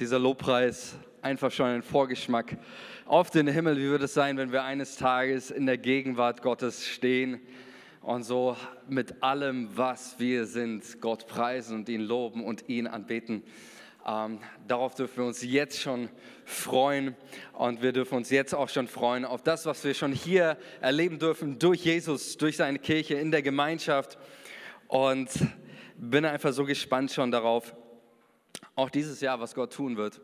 Dieser Lobpreis einfach schon ein Vorgeschmack auf den Himmel. Wie wird es sein, wenn wir eines Tages in der Gegenwart Gottes stehen und so mit allem, was wir sind, Gott preisen und ihn loben und ihn anbeten? Ähm, darauf dürfen wir uns jetzt schon freuen und wir dürfen uns jetzt auch schon freuen auf das, was wir schon hier erleben dürfen durch Jesus, durch seine Kirche in der Gemeinschaft. Und bin einfach so gespannt schon darauf, auch dieses Jahr, was Gott tun wird,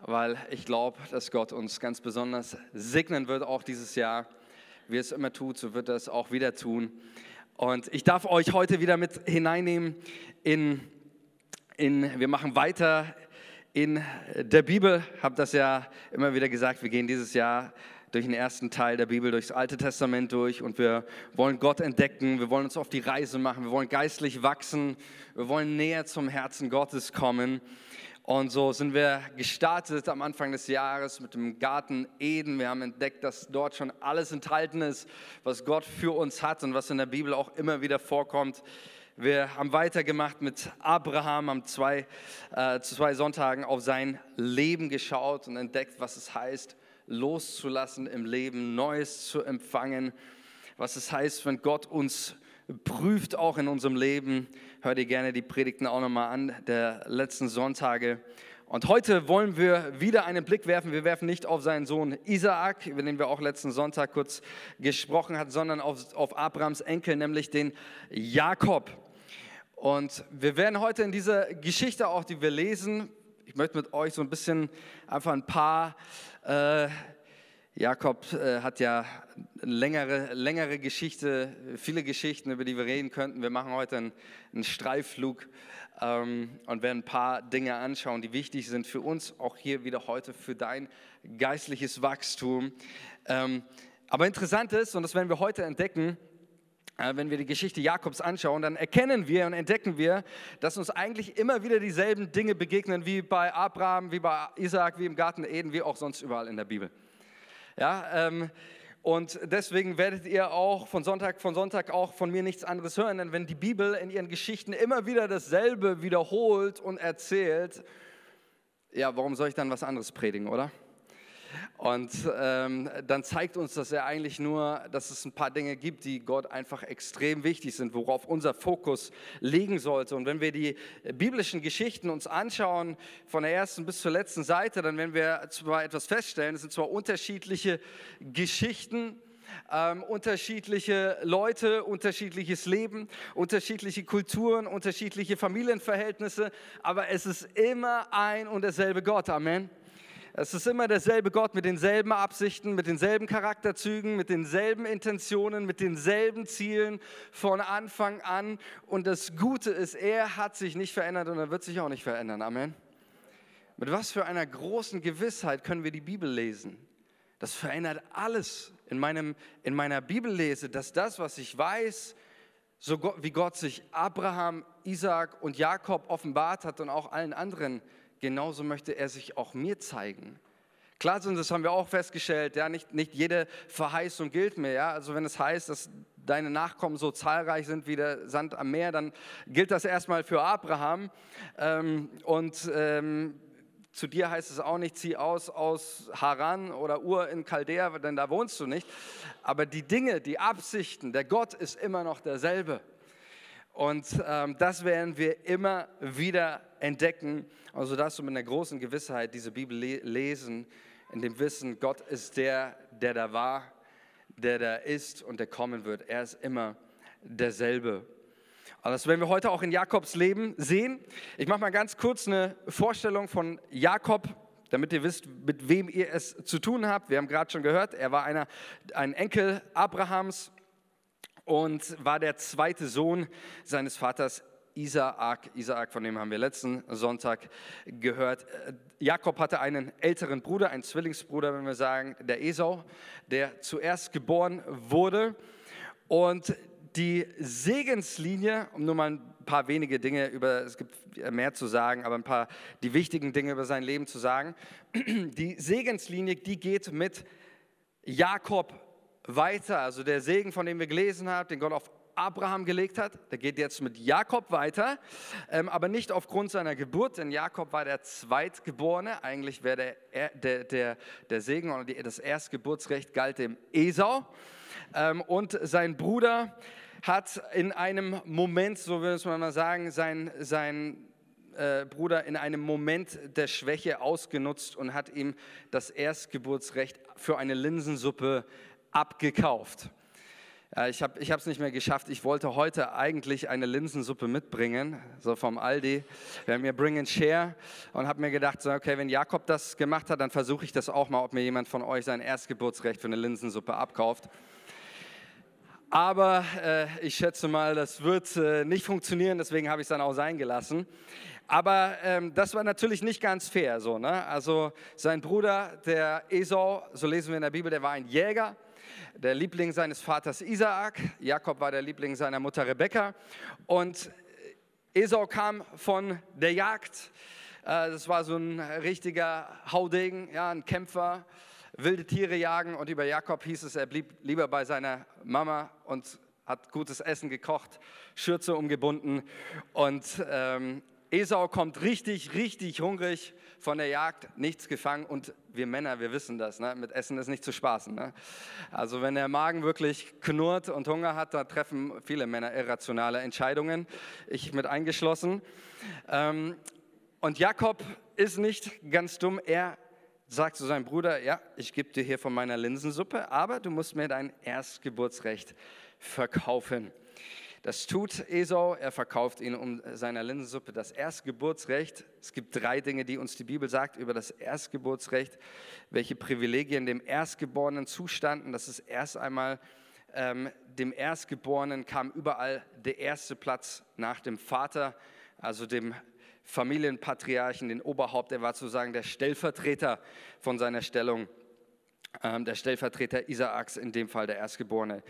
weil ich glaube, dass Gott uns ganz besonders segnen wird, auch dieses Jahr. Wie es immer tut, so wird er es auch wieder tun. Und ich darf euch heute wieder mit hineinnehmen in, in wir machen weiter in der Bibel, habe das ja immer wieder gesagt, wir gehen dieses Jahr durch den ersten Teil der Bibel, durchs Alte Testament durch und wir wollen Gott entdecken, wir wollen uns auf die Reise machen, wir wollen geistlich wachsen, wir wollen näher zum Herzen Gottes kommen. Und so sind wir gestartet am Anfang des Jahres mit dem Garten Eden. Wir haben entdeckt, dass dort schon alles enthalten ist, was Gott für uns hat und was in der Bibel auch immer wieder vorkommt. Wir haben weitergemacht mit Abraham, haben zwei, äh, zwei Sonntagen auf sein Leben geschaut und entdeckt, was es heißt, loszulassen im Leben, Neues zu empfangen. Was es heißt, wenn Gott uns prüft, auch in unserem Leben. Hör dir gerne die Predigten auch nochmal an, der letzten Sonntage. Und heute wollen wir wieder einen Blick werfen. Wir werfen nicht auf seinen Sohn Isaak, über den wir auch letzten Sonntag kurz gesprochen hatten, sondern auf, auf Abrahams Enkel, nämlich den Jakob. Und wir werden heute in dieser Geschichte auch, die wir lesen, ich möchte mit euch so ein bisschen einfach ein paar äh, Jakob äh, hat ja längere, längere Geschichte, viele Geschichten, über die wir reden könnten. Wir machen heute einen, einen Streifflug ähm, und werden ein paar Dinge anschauen, die wichtig sind für uns, auch hier wieder heute für dein geistliches Wachstum. Ähm, aber interessant ist, und das werden wir heute entdecken, wenn wir die Geschichte Jakobs anschauen, dann erkennen wir und entdecken wir, dass uns eigentlich immer wieder dieselben Dinge begegnen wie bei Abraham, wie bei Isaac, wie im Garten Eden, wie auch sonst überall in der Bibel. Ja, ähm, und deswegen werdet ihr auch von Sonntag von Sonntag auch von mir nichts anderes hören, denn wenn die Bibel in ihren Geschichten immer wieder dasselbe wiederholt und erzählt, ja, warum soll ich dann was anderes predigen, oder? Und ähm, dann zeigt uns das ja eigentlich nur, dass es ein paar Dinge gibt, die Gott einfach extrem wichtig sind, worauf unser Fokus liegen sollte. Und wenn wir die biblischen Geschichten uns anschauen, von der ersten bis zur letzten Seite, dann werden wir zwar etwas feststellen, es sind zwar unterschiedliche Geschichten, ähm, unterschiedliche Leute, unterschiedliches Leben, unterschiedliche Kulturen, unterschiedliche Familienverhältnisse, aber es ist immer ein und derselbe Gott. Amen. Es ist immer derselbe Gott mit denselben Absichten, mit denselben Charakterzügen, mit denselben Intentionen, mit denselben Zielen von Anfang an. Und das Gute ist, er hat sich nicht verändert und er wird sich auch nicht verändern. Amen. Mit was für einer großen Gewissheit können wir die Bibel lesen? Das verändert alles in, meinem, in meiner Bibellese, dass das, was ich weiß, so wie Gott sich Abraham, Isaac und Jakob offenbart hat und auch allen anderen genauso möchte er sich auch mir zeigen. Klar, das haben wir auch festgestellt, ja, nicht, nicht jede Verheißung gilt mehr. Ja? Also wenn es heißt, dass deine Nachkommen so zahlreich sind wie der Sand am Meer, dann gilt das erstmal für Abraham. Ähm, und ähm, zu dir heißt es auch nicht, zieh aus aus Haran oder Ur in Chaldea, denn da wohnst du nicht. Aber die Dinge, die Absichten, der Gott ist immer noch derselbe. Und ähm, das werden wir immer wieder entdecken. Also dass du mit einer großen Gewissheit diese Bibel le lesen, in dem Wissen, Gott ist der, der da war, der da ist und der kommen wird. Er ist immer derselbe. Und das werden wir heute auch in Jakobs Leben sehen. Ich mache mal ganz kurz eine Vorstellung von Jakob, damit ihr wisst, mit wem ihr es zu tun habt. Wir haben gerade schon gehört, er war einer, ein Enkel Abrahams und war der zweite Sohn seines Vaters Isaak. Isaak, von dem haben wir letzten Sonntag gehört. Jakob hatte einen älteren Bruder, einen Zwillingsbruder, wenn wir sagen, der Esau, der zuerst geboren wurde. Und die Segenslinie, um nur mal ein paar wenige Dinge über, es gibt mehr zu sagen, aber ein paar die wichtigen Dinge über sein Leben zu sagen. Die Segenslinie, die geht mit Jakob weiter. Also der Segen, von dem wir gelesen haben, den Gott auf Abraham gelegt hat. Der geht jetzt mit Jakob weiter, ähm, aber nicht aufgrund seiner Geburt, denn Jakob war der Zweitgeborene. Eigentlich wäre der, der, der, der Segen oder die, das Erstgeburtsrecht galt dem Esau. Ähm, und sein Bruder hat in einem Moment, so würde man mal sagen, sein, sein äh, Bruder in einem Moment der Schwäche ausgenutzt und hat ihm das Erstgeburtsrecht für eine Linsensuppe abgekauft. Ja, ich habe es nicht mehr geschafft. Ich wollte heute eigentlich eine Linsensuppe mitbringen, so vom Aldi. Wir haben mir Bring and Share und habe mir gedacht, so, okay, wenn Jakob das gemacht hat, dann versuche ich das auch mal, ob mir jemand von euch sein Erstgeburtsrecht für eine Linsensuppe abkauft. Aber äh, ich schätze mal, das wird äh, nicht funktionieren, deswegen habe ich es dann auch sein gelassen. Aber ähm, das war natürlich nicht ganz fair. So, ne? Also sein Bruder, der Esau, so lesen wir in der Bibel, der war ein Jäger, der Liebling seines Vaters Isaak. Jakob war der Liebling seiner Mutter Rebekka. Und Esau kam von der Jagd. Äh, das war so ein richtiger Haudegen, ja, ein Kämpfer, wilde Tiere jagen. Und über Jakob hieß es, er blieb lieber bei seiner Mama und hat gutes Essen gekocht, Schürze umgebunden und ähm, Esau kommt richtig, richtig hungrig von der Jagd, nichts gefangen und wir Männer, wir wissen das, ne? mit Essen ist nicht zu spaßen. Ne? Also wenn der Magen wirklich knurrt und Hunger hat, da treffen viele Männer irrationale Entscheidungen, ich mit eingeschlossen. Ähm, und Jakob ist nicht ganz dumm, er sagt zu seinem Bruder, ja, ich gebe dir hier von meiner Linsensuppe, aber du musst mir dein Erstgeburtsrecht verkaufen. Das tut Esau, er verkauft ihn um seiner Linsensuppe das Erstgeburtsrecht. Es gibt drei Dinge, die uns die Bibel sagt über das Erstgeburtsrecht, welche Privilegien dem Erstgeborenen zustanden. Das ist erst einmal, ähm, dem Erstgeborenen kam überall der erste Platz nach dem Vater, also dem Familienpatriarchen, den Oberhaupt. Er war sozusagen der Stellvertreter von seiner Stellung der Stellvertreter Isaaks, in dem Fall der Erstgeborene.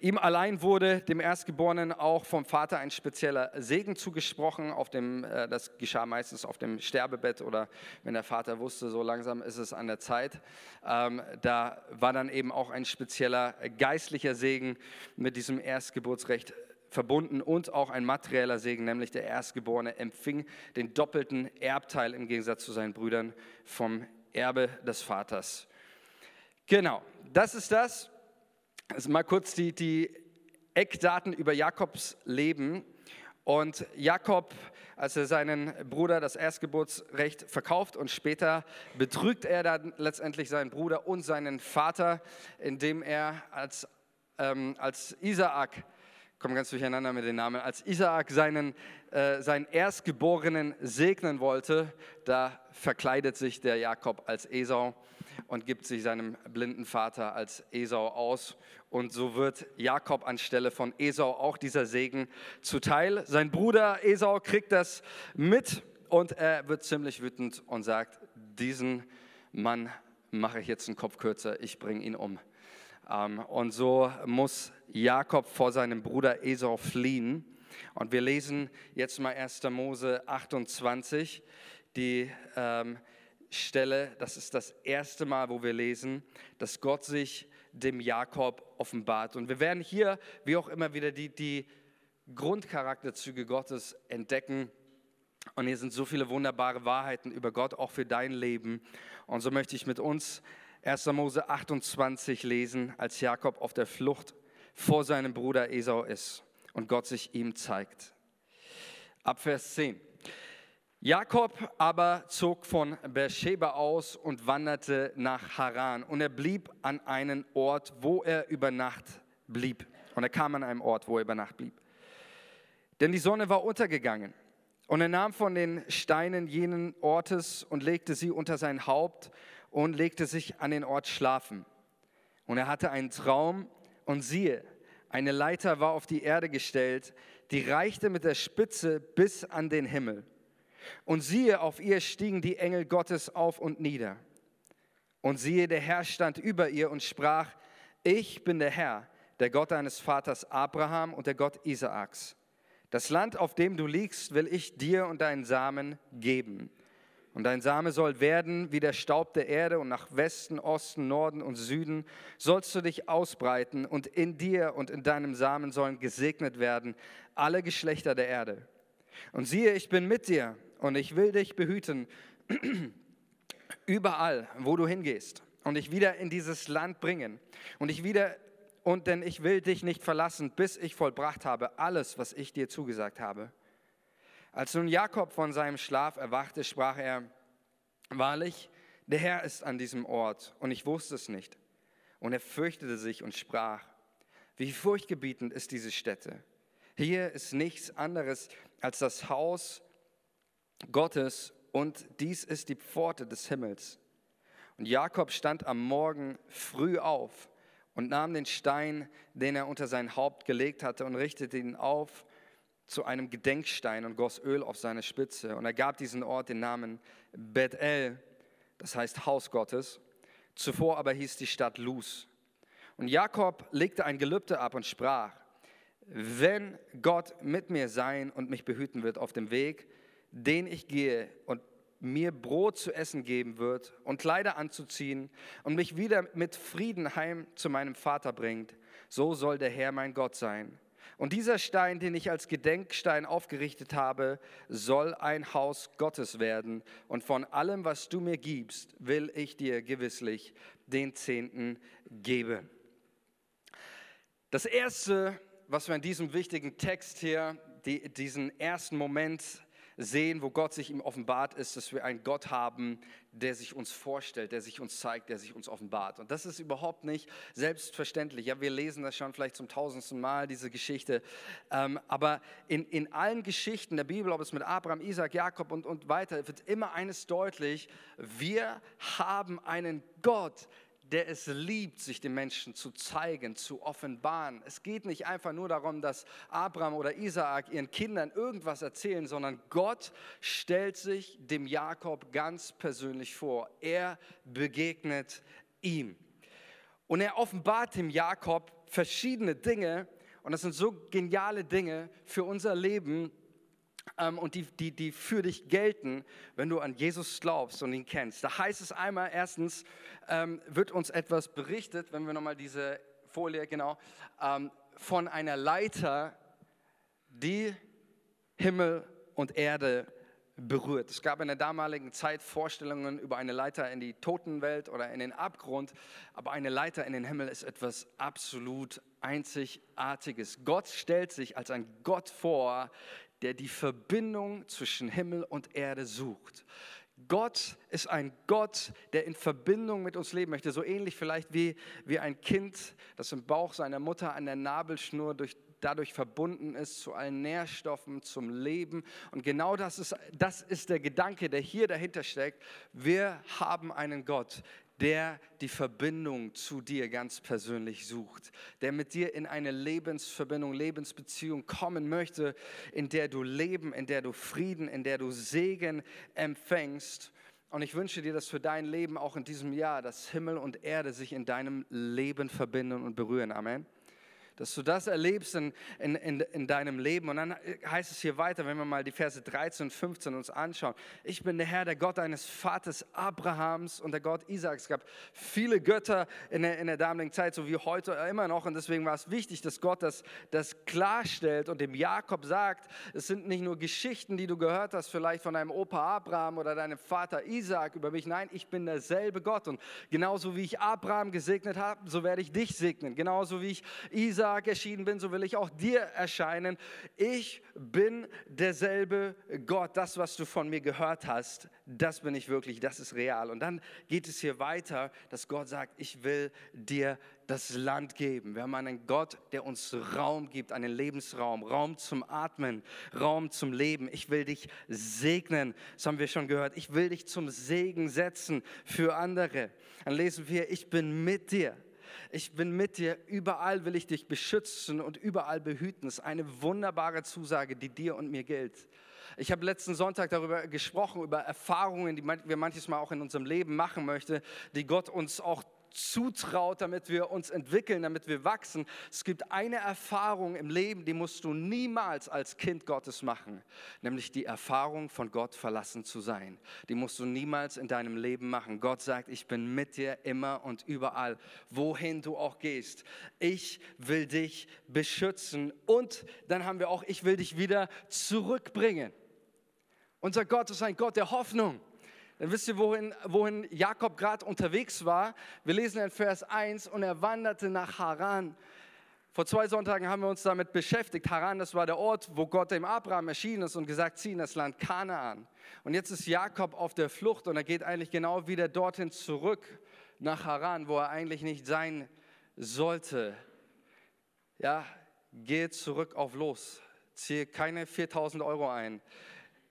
Ihm allein wurde dem Erstgeborenen auch vom Vater ein spezieller Segen zugesprochen. Auf dem, äh, das geschah meistens auf dem Sterbebett oder wenn der Vater wusste, so langsam ist es an der Zeit. Ähm, da war dann eben auch ein spezieller geistlicher Segen mit diesem Erstgeburtsrecht verbunden und auch ein materieller Segen, nämlich der Erstgeborene empfing den doppelten Erbteil im Gegensatz zu seinen Brüdern vom Erbe des Vaters. Genau, das ist das. Also mal kurz die, die Eckdaten über Jakobs Leben. Und Jakob, als er seinen Bruder das Erstgeburtsrecht verkauft und später betrügt er dann letztendlich seinen Bruder und seinen Vater, indem er als, ähm, als Isaak, komme ganz durcheinander mit den Namen, als Isaak seinen, äh, seinen Erstgeborenen segnen wollte, da verkleidet sich der Jakob als Esau und gibt sich seinem blinden Vater als Esau aus. Und so wird Jakob anstelle von Esau auch dieser Segen zuteil. Sein Bruder Esau kriegt das mit und er wird ziemlich wütend und sagt, diesen Mann mache ich jetzt einen Kopf kürzer, ich bringe ihn um. Ähm, und so muss Jakob vor seinem Bruder Esau fliehen. Und wir lesen jetzt mal 1. Mose 28, die ähm, Stelle, das ist das erste Mal, wo wir lesen, dass Gott sich dem Jakob offenbart. Und wir werden hier, wie auch immer, wieder die, die Grundcharakterzüge Gottes entdecken. Und hier sind so viele wunderbare Wahrheiten über Gott, auch für dein Leben. Und so möchte ich mit uns 1. Mose 28 lesen, als Jakob auf der Flucht vor seinem Bruder Esau ist und Gott sich ihm zeigt. Ab Vers 10. Jakob aber zog von Beersheba aus und wanderte nach Haran. Und er blieb an einem Ort, wo er über Nacht blieb. Und er kam an einem Ort, wo er über Nacht blieb. Denn die Sonne war untergegangen. Und er nahm von den Steinen jenen Ortes und legte sie unter sein Haupt und legte sich an den Ort schlafen. Und er hatte einen Traum und siehe, eine Leiter war auf die Erde gestellt, die reichte mit der Spitze bis an den Himmel. Und siehe, auf ihr stiegen die Engel Gottes auf und nieder. Und siehe, der Herr stand über ihr und sprach, ich bin der Herr, der Gott deines Vaters Abraham und der Gott Isaaks. Das Land, auf dem du liegst, will ich dir und deinen Samen geben. Und dein Same soll werden wie der Staub der Erde und nach Westen, Osten, Norden und Süden sollst du dich ausbreiten und in dir und in deinem Samen sollen gesegnet werden alle Geschlechter der Erde. Und siehe, ich bin mit dir und ich will dich behüten überall, wo du hingehst und dich wieder in dieses Land bringen und ich wieder und denn ich will dich nicht verlassen, bis ich vollbracht habe alles, was ich dir zugesagt habe. Als nun Jakob von seinem Schlaf erwachte, sprach er, wahrlich, der Herr ist an diesem Ort und ich wusste es nicht. Und er fürchtete sich und sprach, wie furchtgebietend ist diese Stätte. Hier ist nichts anderes als das Haus Gottes und dies ist die Pforte des Himmels. Und Jakob stand am Morgen früh auf und nahm den Stein, den er unter sein Haupt gelegt hatte, und richtete ihn auf zu einem Gedenkstein und goss Öl auf seine Spitze. Und er gab diesen Ort den Namen Bethel, das heißt Haus Gottes. Zuvor aber hieß die Stadt Luz. Und Jakob legte ein Gelübde ab und sprach, wenn Gott mit mir sein und mich behüten wird auf dem Weg, den ich gehe und mir Brot zu essen geben wird und Kleider anzuziehen und mich wieder mit Frieden heim zu meinem Vater bringt, so soll der Herr mein Gott sein. Und dieser Stein, den ich als Gedenkstein aufgerichtet habe, soll ein Haus Gottes werden. Und von allem, was du mir gibst, will ich dir gewisslich den Zehnten geben. Das Erste, was wir in diesem wichtigen Text hier, die, diesen ersten Moment sehen, wo Gott sich ihm offenbart ist, dass wir einen Gott haben, der sich uns vorstellt, der sich uns zeigt, der sich uns offenbart. Und das ist überhaupt nicht selbstverständlich. Ja, wir lesen das schon vielleicht zum tausendsten Mal, diese Geschichte. Ähm, aber in, in allen Geschichten der Bibel, ob es mit Abraham, Isaac, Jakob und, und weiter, wird immer eines deutlich. Wir haben einen Gott, der es liebt, sich den Menschen zu zeigen, zu offenbaren. Es geht nicht einfach nur darum, dass Abraham oder Isaak ihren Kindern irgendwas erzählen, sondern Gott stellt sich dem Jakob ganz persönlich vor. Er begegnet ihm. Und er offenbart dem Jakob verschiedene Dinge, und das sind so geniale Dinge für unser Leben, und die, die, die für dich gelten, wenn du an Jesus glaubst und ihn kennst. Da heißt es einmal, erstens ähm, wird uns etwas berichtet, wenn wir nochmal diese Folie, genau, ähm, von einer Leiter, die Himmel und Erde berührt. Es gab in der damaligen Zeit Vorstellungen über eine Leiter in die Totenwelt oder in den Abgrund, aber eine Leiter in den Himmel ist etwas absolut Einzigartiges. Gott stellt sich als ein Gott vor, der die Verbindung zwischen Himmel und Erde sucht. Gott ist ein Gott, der in Verbindung mit uns leben möchte, so ähnlich vielleicht wie, wie ein Kind, das im Bauch seiner Mutter an der Nabelschnur durch, dadurch verbunden ist zu allen Nährstoffen, zum Leben. Und genau das ist, das ist der Gedanke, der hier dahinter steckt. Wir haben einen Gott, der die Verbindung zu dir ganz persönlich sucht, der mit dir in eine Lebensverbindung, Lebensbeziehung kommen möchte, in der du Leben, in der du Frieden, in der du Segen empfängst. Und ich wünsche dir das für dein Leben auch in diesem Jahr, dass Himmel und Erde sich in deinem Leben verbinden und berühren. Amen dass du das erlebst in, in, in, in, deinem Leben. Und dann heißt es hier weiter, wenn wir mal die Verse 13 und 15 uns anschauen. Ich bin der Herr, der Gott deines Vaters Abrahams und der Gott Isaaks. Es gab viele Götter in der, in der damaligen Zeit, so wie heute immer noch. Und deswegen war es wichtig, dass Gott das, das klarstellt und dem Jakob sagt, es sind nicht nur Geschichten, die du gehört hast, vielleicht von deinem Opa Abraham oder deinem Vater Isaak über mich. Nein, ich bin derselbe Gott. Und genauso wie ich Abraham gesegnet habe, so werde ich dich segnen. Genauso wie ich Isaak Isaak erschienen bin, so will ich auch dir erscheinen. Ich bin derselbe Gott. Das, was du von mir gehört hast, das bin ich wirklich, das ist real. Und dann geht es hier weiter, dass Gott sagt, ich will dir das Land geben. Wir haben einen Gott, der uns Raum gibt, einen Lebensraum, Raum zum Atmen, Raum zum Leben. Ich will dich segnen, das haben wir schon gehört. Ich will dich zum Segen setzen für andere. Dann lesen wir, ich bin mit dir ich bin mit dir, überall will ich dich beschützen und überall behüten. Das ist eine wunderbare Zusage, die dir und mir gilt. Ich habe letzten Sonntag darüber gesprochen, über Erfahrungen, die wir manches Mal auch in unserem Leben machen möchten, die Gott uns auch zutraut, damit wir uns entwickeln, damit wir wachsen. Es gibt eine Erfahrung im Leben, die musst du niemals als Kind Gottes machen, nämlich die Erfahrung von Gott verlassen zu sein. Die musst du niemals in deinem Leben machen. Gott sagt, ich bin mit dir immer und überall, wohin du auch gehst. Ich will dich beschützen und dann haben wir auch, ich will dich wieder zurückbringen. Unser Gott ist ein Gott der Hoffnung. Dann wisst ihr, wohin, wohin Jakob gerade unterwegs war. Wir lesen in Vers 1 und er wanderte nach Haran. Vor zwei Sonntagen haben wir uns damit beschäftigt. Haran, das war der Ort, wo Gott dem Abraham erschienen ist und gesagt, zieh in das Land Kanaan. Und jetzt ist Jakob auf der Flucht und er geht eigentlich genau wieder dorthin zurück nach Haran, wo er eigentlich nicht sein sollte. Ja, geh zurück auf los. Ziehe keine 4000 Euro ein.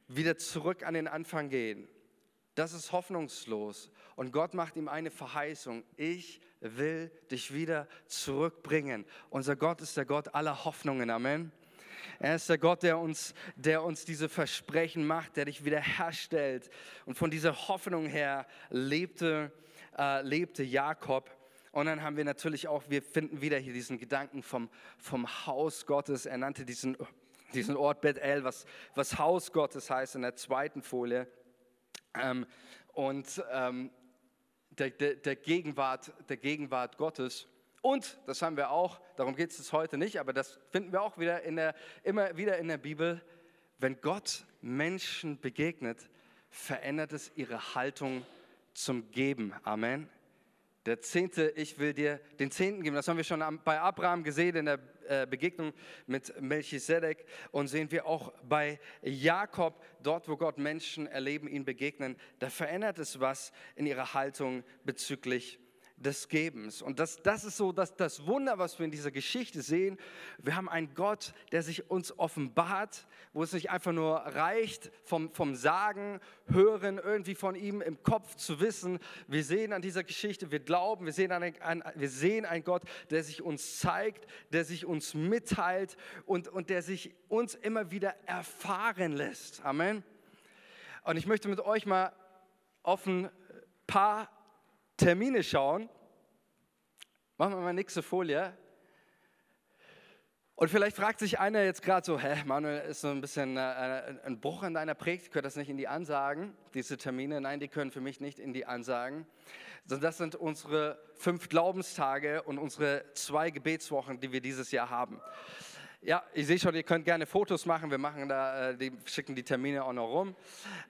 Wieder zurück an den Anfang gehen. Das ist hoffnungslos. Und Gott macht ihm eine Verheißung. Ich will dich wieder zurückbringen. Unser Gott ist der Gott aller Hoffnungen. Amen. Er ist der Gott, der uns, der uns diese Versprechen macht, der dich wiederherstellt. Und von dieser Hoffnung her lebte, äh, lebte Jakob. Und dann haben wir natürlich auch, wir finden wieder hier diesen Gedanken vom, vom Haus Gottes. Er nannte diesen, diesen Ort Bethel, was, was Haus Gottes heißt in der zweiten Folie. Ähm, und ähm, der, der, der, Gegenwart, der Gegenwart Gottes. Und, das haben wir auch, darum geht es heute nicht, aber das finden wir auch wieder in der, immer wieder in der Bibel, wenn Gott Menschen begegnet, verändert es ihre Haltung zum Geben. Amen. Der Zehnte, ich will dir den Zehnten geben. Das haben wir schon bei Abraham gesehen in der Begegnung mit Melchisedek und sehen wir auch bei Jakob, dort wo Gott Menschen erleben, ihn begegnen. Da verändert es was in ihrer Haltung bezüglich des Gebens. Und das, das ist so das, das Wunder, was wir in dieser Geschichte sehen. Wir haben einen Gott, der sich uns offenbart, wo es nicht einfach nur reicht, vom, vom Sagen, Hören, irgendwie von ihm im Kopf zu wissen. Wir sehen an dieser Geschichte, wir glauben, wir sehen, an, an, wir sehen einen Gott, der sich uns zeigt, der sich uns mitteilt und, und der sich uns immer wieder erfahren lässt. Amen. Und ich möchte mit euch mal auf ein paar Termine schauen. Machen wir mal nächste Folie. Und vielleicht fragt sich einer jetzt gerade so, hä, Manuel, ist so ein bisschen äh, ein Bruch in deiner Predigt, gehört das nicht in die Ansagen, diese Termine? Nein, die können für mich nicht in die Ansagen. Das sind unsere fünf Glaubenstage und unsere zwei Gebetswochen, die wir dieses Jahr haben. Ja, ich sehe schon, ihr könnt gerne Fotos machen. Wir machen da, äh, die schicken die Termine auch noch rum.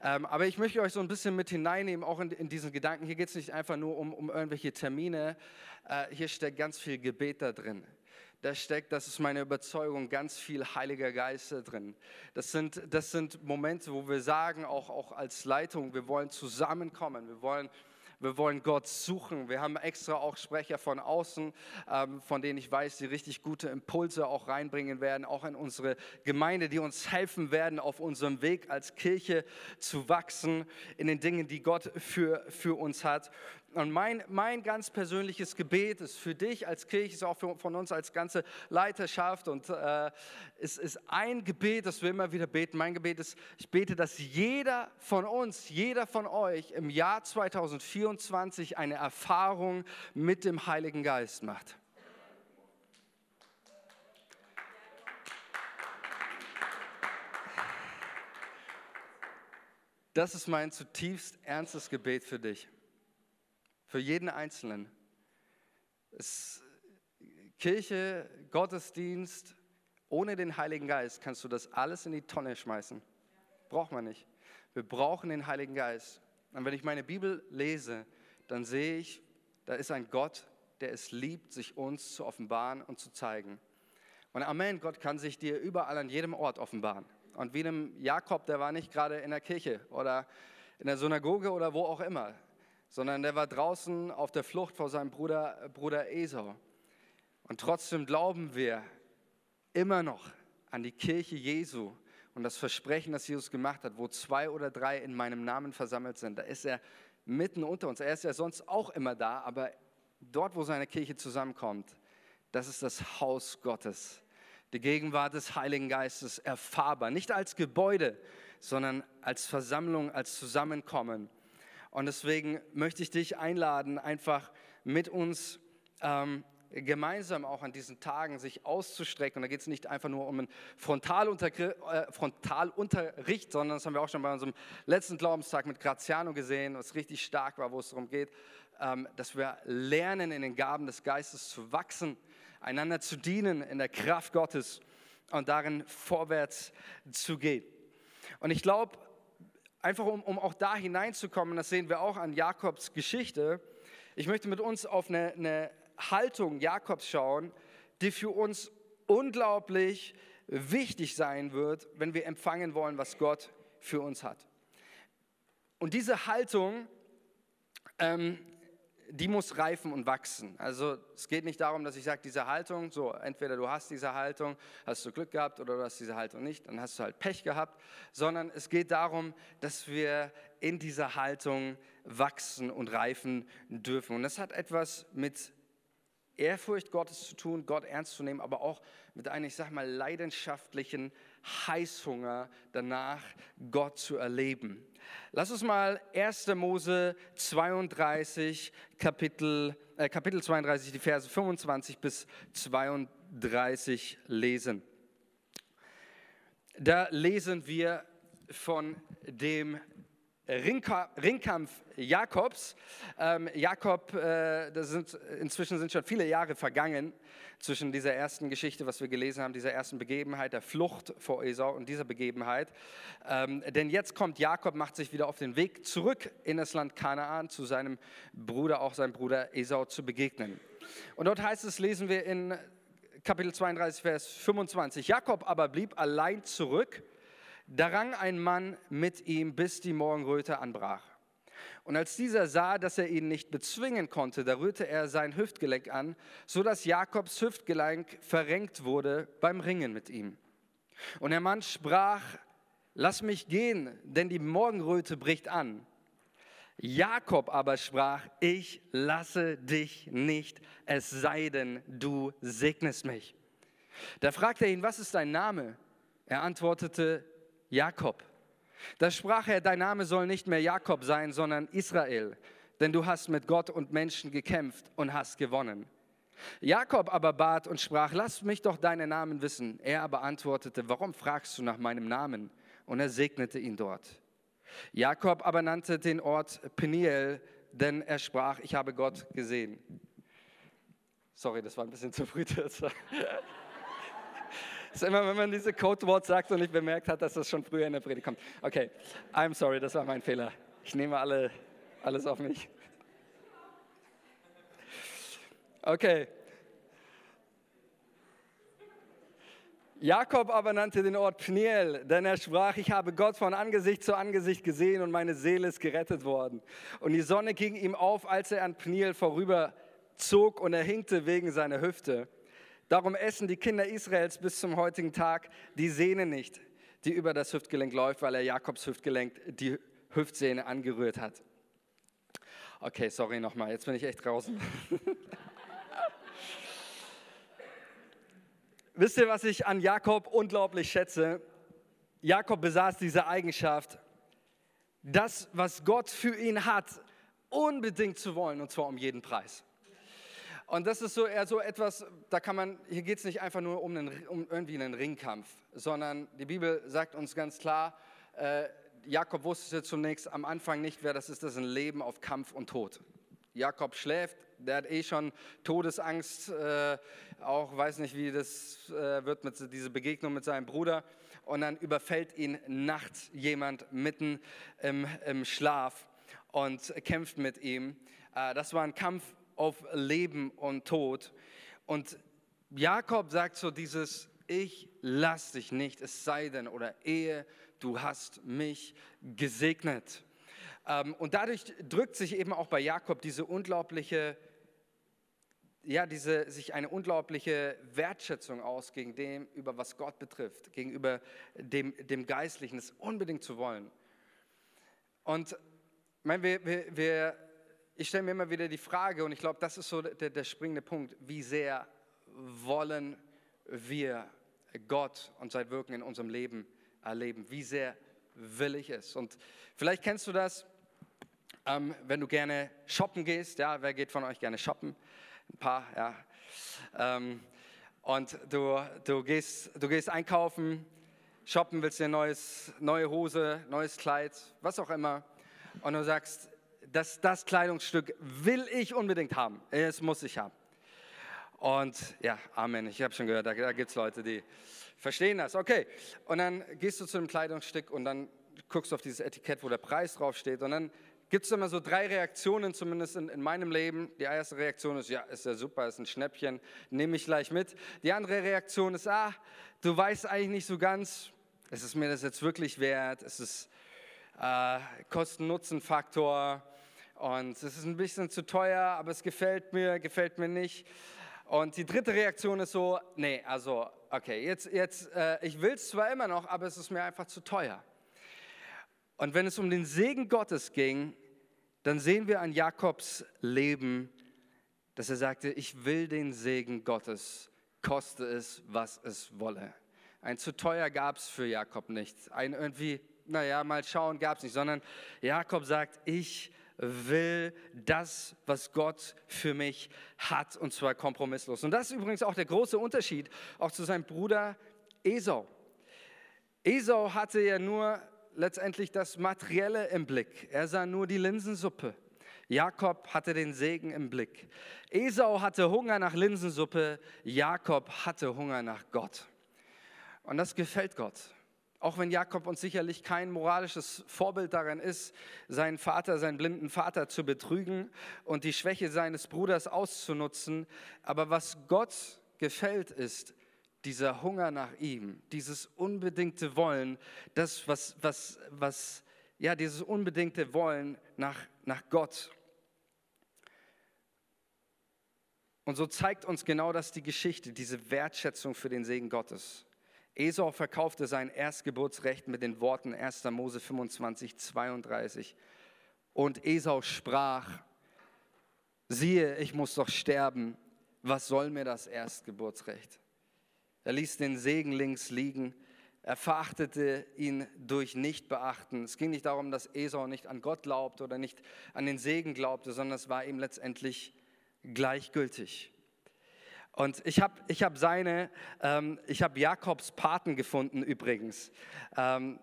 Ähm, aber ich möchte euch so ein bisschen mit hineinnehmen, auch in, in diesen Gedanken. Hier geht es nicht einfach nur um, um irgendwelche Termine. Äh, hier steckt ganz viel Gebet da drin. Da steckt, das ist meine Überzeugung, ganz viel Heiliger Geist da drin. Das sind, das sind Momente, wo wir sagen, auch, auch als Leitung, wir wollen zusammenkommen. Wir wollen wir wollen Gott suchen. Wir haben extra auch Sprecher von außen, ähm, von denen ich weiß, die richtig gute Impulse auch reinbringen werden, auch in unsere Gemeinde, die uns helfen werden, auf unserem Weg als Kirche zu wachsen in den Dingen, die Gott für, für uns hat. Und mein, mein ganz persönliches Gebet ist für dich als Kirche, ist auch für, von uns als ganze Leiterschaft und äh, es ist ein Gebet, das wir immer wieder beten. Mein Gebet ist, ich bete, dass jeder von uns, jeder von euch im Jahr 2024 eine Erfahrung mit dem Heiligen Geist macht. Das ist mein zutiefst ernstes Gebet für dich. Für jeden Einzelnen. Es, Kirche, Gottesdienst, ohne den Heiligen Geist kannst du das alles in die Tonne schmeißen. Braucht man nicht. Wir brauchen den Heiligen Geist. Und wenn ich meine Bibel lese, dann sehe ich, da ist ein Gott, der es liebt, sich uns zu offenbaren und zu zeigen. Und Amen, Gott kann sich dir überall an jedem Ort offenbaren. Und wie einem Jakob, der war nicht gerade in der Kirche oder in der Synagoge oder wo auch immer sondern der war draußen auf der Flucht vor seinem Bruder, Bruder Esau. Und trotzdem glauben wir immer noch an die Kirche Jesu und das Versprechen, das Jesus gemacht hat, wo zwei oder drei in meinem Namen versammelt sind. Da ist er mitten unter uns. Er ist ja sonst auch immer da, aber dort, wo seine Kirche zusammenkommt, das ist das Haus Gottes. Die Gegenwart des Heiligen Geistes erfahrbar, nicht als Gebäude, sondern als Versammlung, als Zusammenkommen. Und deswegen möchte ich dich einladen, einfach mit uns ähm, gemeinsam auch an diesen Tagen sich auszustrecken. Und da geht es nicht einfach nur um einen Frontalunter äh, Frontalunterricht, sondern das haben wir auch schon bei unserem letzten Glaubenstag mit Graziano gesehen, was richtig stark war, wo es darum geht, ähm, dass wir lernen, in den Gaben des Geistes zu wachsen, einander zu dienen in der Kraft Gottes und darin vorwärts zu gehen. Und ich glaube, einfach um, um auch da hineinzukommen, das sehen wir auch an Jakobs Geschichte, ich möchte mit uns auf eine, eine Haltung Jakobs schauen, die für uns unglaublich wichtig sein wird, wenn wir empfangen wollen, was Gott für uns hat. Und diese Haltung, ähm, die muss reifen und wachsen. Also es geht nicht darum, dass ich sage, diese Haltung, so entweder du hast diese Haltung, hast du Glück gehabt oder du hast diese Haltung nicht, dann hast du halt Pech gehabt, sondern es geht darum, dass wir in dieser Haltung wachsen und reifen dürfen. Und das hat etwas mit Ehrfurcht Gottes zu tun, Gott ernst zu nehmen, aber auch mit einem, ich sag mal, leidenschaftlichen Heißhunger danach, Gott zu erleben. Lass uns mal 1. Mose 32, Kapitel, äh, Kapitel 32, die Verse 25 bis 32 lesen. Da lesen wir von dem Ringkampf Jakobs. Ähm, Jakob, äh, das sind, inzwischen sind schon viele Jahre vergangen zwischen dieser ersten Geschichte, was wir gelesen haben, dieser ersten Begebenheit, der Flucht vor Esau und dieser Begebenheit. Ähm, denn jetzt kommt Jakob, macht sich wieder auf den Weg zurück in das Land Kanaan, zu seinem Bruder, auch seinem Bruder Esau zu begegnen. Und dort heißt es, lesen wir in Kapitel 32, Vers 25, Jakob aber blieb allein zurück da rang ein Mann mit ihm, bis die Morgenröte anbrach. Und als dieser sah, dass er ihn nicht bezwingen konnte, da rührte er sein Hüftgelenk an, so dass Jakobs Hüftgelenk verrenkt wurde beim Ringen mit ihm. Und der Mann sprach, lass mich gehen, denn die Morgenröte bricht an. Jakob aber sprach, ich lasse dich nicht, es sei denn, du segnest mich. Da fragte er ihn, was ist dein Name? Er antwortete, Jakob. Da sprach er, dein Name soll nicht mehr Jakob sein, sondern Israel, denn du hast mit Gott und Menschen gekämpft und hast gewonnen. Jakob aber bat und sprach, lass mich doch deinen Namen wissen. Er aber antwortete, warum fragst du nach meinem Namen? Und er segnete ihn dort. Jakob aber nannte den Ort Peniel, denn er sprach, ich habe Gott gesehen. Sorry, das war ein bisschen zu früh. ist immer, wenn man diese Codewort sagt und nicht bemerkt hat, dass das schon früher in der Predigt kommt. Okay, I'm sorry, das war mein Fehler. Ich nehme alle, alles auf mich. Okay. Jakob aber nannte den Ort Pniel, denn er sprach, ich habe Gott von Angesicht zu Angesicht gesehen und meine Seele ist gerettet worden. Und die Sonne ging ihm auf, als er an Pniel vorüberzog und er hinkte wegen seiner Hüfte. Darum essen die Kinder Israels bis zum heutigen Tag die Sehne nicht, die über das Hüftgelenk läuft, weil er Jakobs Hüftgelenk die Hüftsehne angerührt hat. Okay, sorry nochmal, jetzt bin ich echt draußen. Wisst ihr, was ich an Jakob unglaublich schätze? Jakob besaß diese Eigenschaft, das, was Gott für ihn hat, unbedingt zu wollen, und zwar um jeden Preis. Und das ist so eher so etwas, da kann man, hier geht es nicht einfach nur um, einen, um irgendwie einen Ringkampf, sondern die Bibel sagt uns ganz klar, äh, Jakob wusste zunächst am Anfang nicht, wer das ist, das ist ein Leben auf Kampf und Tod. Jakob schläft, der hat eh schon Todesangst, äh, auch weiß nicht, wie das äh, wird mit dieser Begegnung mit seinem Bruder. Und dann überfällt ihn nachts jemand mitten im, im Schlaf und kämpft mit ihm. Äh, das war ein Kampf auf Leben und Tod. Und Jakob sagt so dieses, ich lass dich nicht, es sei denn oder ehe du hast mich gesegnet. Ähm, und dadurch drückt sich eben auch bei Jakob diese unglaubliche, ja, diese, sich eine unglaubliche Wertschätzung aus gegen dem, über was Gott betrifft, gegenüber dem, dem Geistlichen, es unbedingt zu wollen. Und mein, wir, wir, wir ich stelle mir immer wieder die Frage, und ich glaube, das ist so der, der springende Punkt, wie sehr wollen wir Gott und sein Wirken in unserem Leben erleben? Wie sehr will ich es? Und vielleicht kennst du das, Ähm, wenn du gerne shoppen gehst, ja, wer geht von euch gerne shoppen? Ein paar, ja. Ähm, und du, du, gehst, du gehst einkaufen, shoppen, willst dir neues, neue Hose, neues Kleid, was auch immer. Und du sagst, das, das Kleidungsstück will ich unbedingt haben. Es muss ich haben. Und ja, Amen. Ich habe schon gehört, da, da gibt es Leute, die verstehen das. Okay. Und dann gehst du zu dem Kleidungsstück und dann guckst du auf dieses Etikett, wo der Preis draufsteht. Und dann gibt es immer so drei Reaktionen, zumindest in, in, meinem Leben. Die erste Reaktion ist, ja, ist ja super, ist ein Schnäppchen, nehme ich gleich mit. Die andere Reaktion ist, ah, du weißt eigentlich nicht so ganz, ist es mir das jetzt wirklich wert? Ist es äh, Kosten-Nutzen-Faktor? Und es ist ein bisschen zu teuer, aber es gefällt mir, gefällt mir nicht. Und die dritte Reaktion ist so, nee, also, okay, jetzt, jetzt äh, ich will es zwar immer noch, aber es ist mir einfach zu teuer. Und wenn es um den Segen Gottes ging, dann sehen wir an Jakobs Leben, dass er sagte, ich will den Segen Gottes, koste es, was es wolle. Ein zu teuer gab es für Jakob nicht. Ein irgendwie, naja, mal schauen gab es nicht, sondern Jakob sagt, ich will das, was Gott für mich hat, und zwar kompromisslos. Und das ist übrigens auch der große Unterschied, auch zu seinem Bruder Esau. Esau hatte ja nur letztendlich das Materielle im Blick. Er sah nur die Linsensuppe. Jakob hatte den Segen im Blick. Esau hatte Hunger nach Linsensuppe, Jakob hatte Hunger nach Gott. Und das gefällt Gott. Auch wenn Jakob uns sicherlich kein moralisches Vorbild darin ist, seinen Vater, seinen blinden Vater zu betrügen und die Schwäche seines Bruders auszunutzen. Aber was Gott gefällt, ist dieser Hunger nach ihm, dieses unbedingte Wollen, das, was, was, was, ja, dieses unbedingte Wollen nach, nach Gott. Und so zeigt uns genau das die Geschichte, diese Wertschätzung für den Segen Gottes. Esau verkaufte sein Erstgeburtsrecht mit den Worten 1. Mose 25, 32. Und Esau sprach, siehe, ich muss doch sterben, was soll mir das Erstgeburtsrecht? Er ließ den Segen links liegen, er verachtete ihn durch Nichtbeachten. Es ging nicht darum, dass Esau nicht an Gott glaubte oder nicht an den Segen glaubte, sondern es war ihm letztendlich gleichgültig. Und ich habe ich hab seine, ähm, ich habe Jakobs Paten gefunden übrigens. Ähm,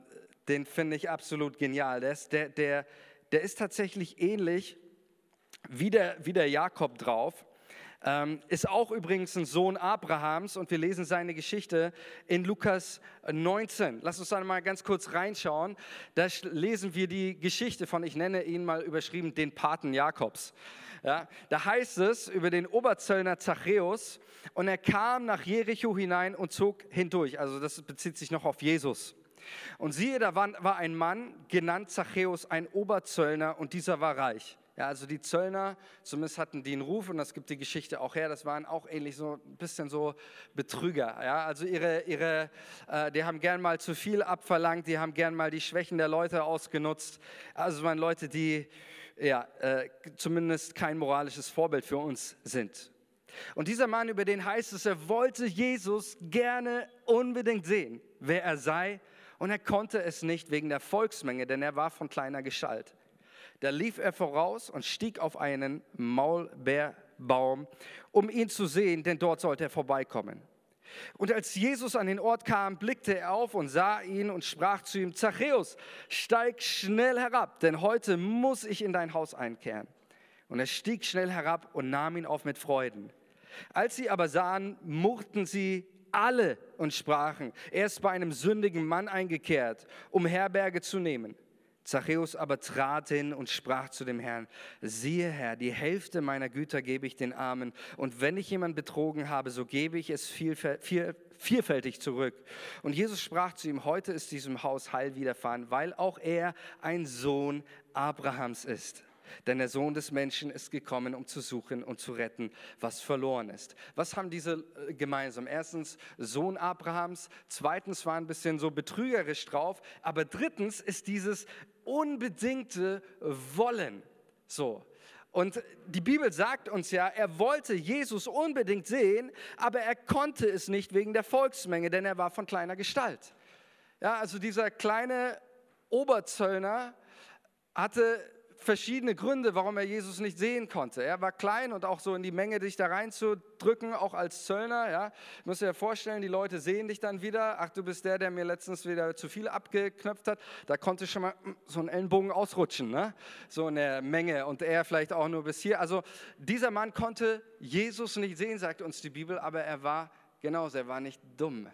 den finde ich absolut genial. Der ist, der, der, der ist tatsächlich ähnlich wie der, wie der Jakob drauf. Ähm, ist auch übrigens ein Sohn Abrahams und wir lesen seine Geschichte in Lukas 19. Lass uns da mal ganz kurz reinschauen. Da lesen wir die Geschichte von, ich nenne ihn mal überschrieben, den Paten Jakobs. Ja, da heißt es über den Oberzöllner Zachäus, und er kam nach Jericho hinein und zog hindurch. Also das bezieht sich noch auf Jesus. Und siehe, da war, ein Mann, genannt Zachäus, ein Oberzöllner, und dieser war reich. Ja, also die Zöllner, zumindest hatten die einen Ruf, und das gibt die Geschichte auch her, das waren auch ähnlich so ein bisschen so Betrüger. Ja, also ihre, ihre, äh, die haben gern mal zu viel abverlangt, die haben gern mal die Schwächen der Leute ausgenutzt. Also waren Leute, die ja, äh, zumindest kein moralisches Vorbild für uns sind. Und dieser Mann, über den heißt es, er wollte Jesus gerne unbedingt sehen, wer er sei, und er konnte es nicht wegen der Volksmenge, denn er war von kleiner Gestalt. Da lief er voraus und stieg auf einen Maulbeerbaum, um ihn zu sehen, denn dort sollte er vorbeikommen. Und als Jesus an den Ort kam, blickte er auf und sah ihn und sprach zu ihm, Zachäus, steig schnell herab, denn heute muss ich in dein Haus einkehren. Und er stieg schnell herab und nahm ihn auf mit Freuden. Als sie aber sahen, murrten sie alle und sprachen, er ist bei einem sündigen Mann eingekehrt, um Herberge zu nehmen. Zachäus aber trat hin und sprach zu dem Herrn, siehe Herr, die Hälfte meiner Güter gebe ich den Armen, und wenn ich jemand betrogen habe, so gebe ich es vielfältig zurück. Und Jesus sprach zu ihm, heute ist diesem Haus Heil widerfahren, weil auch er ein Sohn Abrahams ist. Denn der Sohn des Menschen ist gekommen, um zu suchen und zu retten, was verloren ist. Was haben diese äh, gemeinsam? Erstens Sohn Abrahams, zweitens war ein bisschen so betrügerisch drauf, aber drittens ist dieses unbedingte Wollen. So. Und die Bibel sagt uns ja, er wollte Jesus unbedingt sehen, aber er konnte es nicht wegen der Volksmenge, denn er war von kleiner Gestalt. Ja, also dieser kleine Oberzöllner hatte verschiedene Gründe, warum er Jesus nicht sehen konnte. Er war klein und auch so in die Menge dich da reinzudrücken, auch als Zöllner. Ja. Ich muss dir vorstellen, die Leute sehen dich dann wieder. Ach, du bist der, der mir letztens wieder zu viel abgeknöpft hat. Da konnte schon mal hm, so ein Ellenbogen ausrutschen, ne? so in der Menge. Und er vielleicht auch nur bis hier. Also dieser Mann konnte Jesus nicht sehen, sagt uns die Bibel, aber er war genauso, er war nicht dumm.